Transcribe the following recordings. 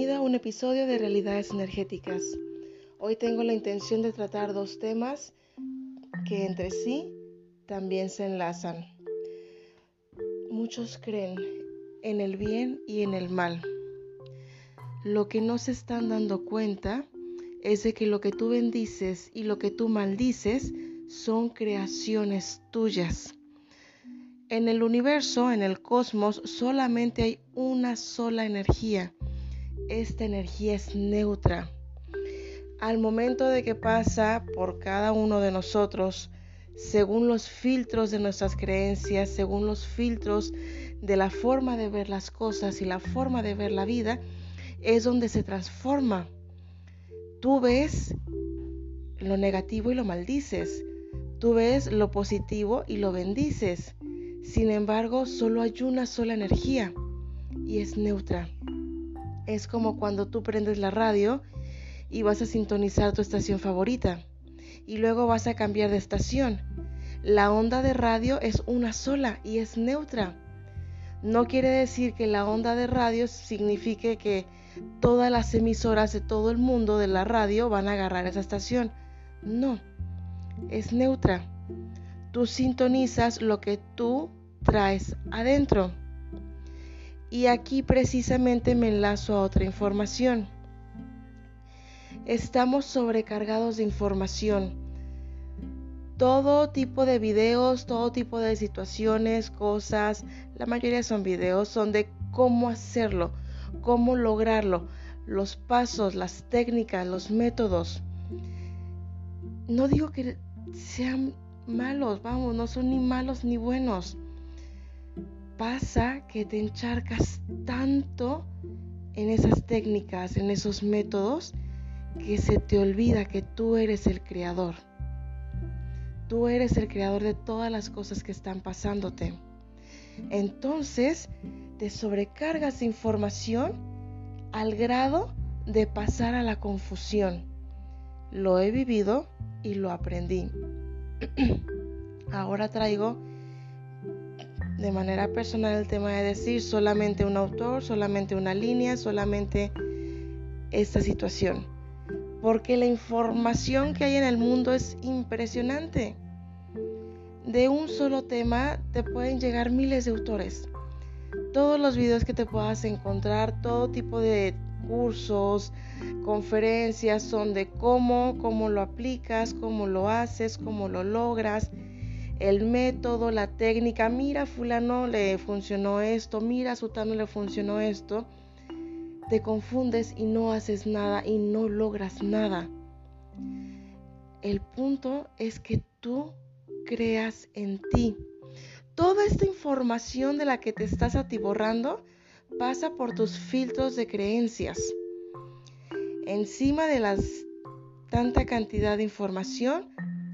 un episodio de Realidades Energéticas. Hoy tengo la intención de tratar dos temas que entre sí también se enlazan. Muchos creen en el bien y en el mal. Lo que no se están dando cuenta es de que lo que tú bendices y lo que tú maldices son creaciones tuyas. En el universo, en el cosmos, solamente hay una sola energía. Esta energía es neutra. Al momento de que pasa por cada uno de nosotros, según los filtros de nuestras creencias, según los filtros de la forma de ver las cosas y la forma de ver la vida, es donde se transforma. Tú ves lo negativo y lo maldices. Tú ves lo positivo y lo bendices. Sin embargo, solo hay una sola energía y es neutra. Es como cuando tú prendes la radio y vas a sintonizar tu estación favorita y luego vas a cambiar de estación. La onda de radio es una sola y es neutra. No quiere decir que la onda de radio signifique que todas las emisoras de todo el mundo de la radio van a agarrar esa estación. No, es neutra tú sintonizas lo que tú traes adentro. Y aquí precisamente me enlazo a otra información. Estamos sobrecargados de información. Todo tipo de videos, todo tipo de situaciones, cosas, la mayoría son videos, son de cómo hacerlo, cómo lograrlo, los pasos, las técnicas, los métodos. No digo que sean malos, vamos, no son ni malos ni buenos. Pasa que te encharcas tanto en esas técnicas, en esos métodos, que se te olvida que tú eres el creador. Tú eres el creador de todas las cosas que están pasándote. Entonces te sobrecargas de información al grado de pasar a la confusión. Lo he vivido y lo aprendí. Ahora traigo de manera personal el tema de decir solamente un autor, solamente una línea, solamente esta situación. Porque la información que hay en el mundo es impresionante. De un solo tema te pueden llegar miles de autores. Todos los videos que te puedas encontrar, todo tipo de cursos, conferencias son de cómo, cómo lo aplicas, cómo lo haces, cómo lo logras, el método, la técnica, mira fulano le funcionó esto, mira sutano le funcionó esto, te confundes y no haces nada y no logras nada. El punto es que tú creas en ti. Toda esta información de la que te estás atiborrando pasa por tus filtros de creencias. Encima de las tanta cantidad de información,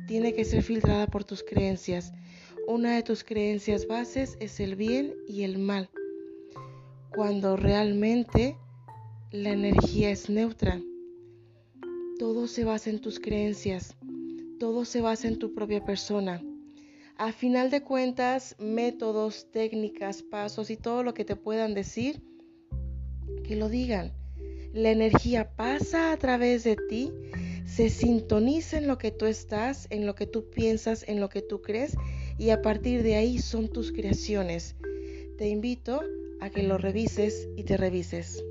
tiene que ser filtrada por tus creencias. Una de tus creencias bases es el bien y el mal, cuando realmente la energía es neutra. Todo se basa en tus creencias, todo se basa en tu propia persona. A final de cuentas, métodos, técnicas, pasos y todo lo que te puedan decir, que lo digan. La energía pasa a través de ti, se sintoniza en lo que tú estás, en lo que tú piensas, en lo que tú crees y a partir de ahí son tus creaciones. Te invito a que lo revises y te revises.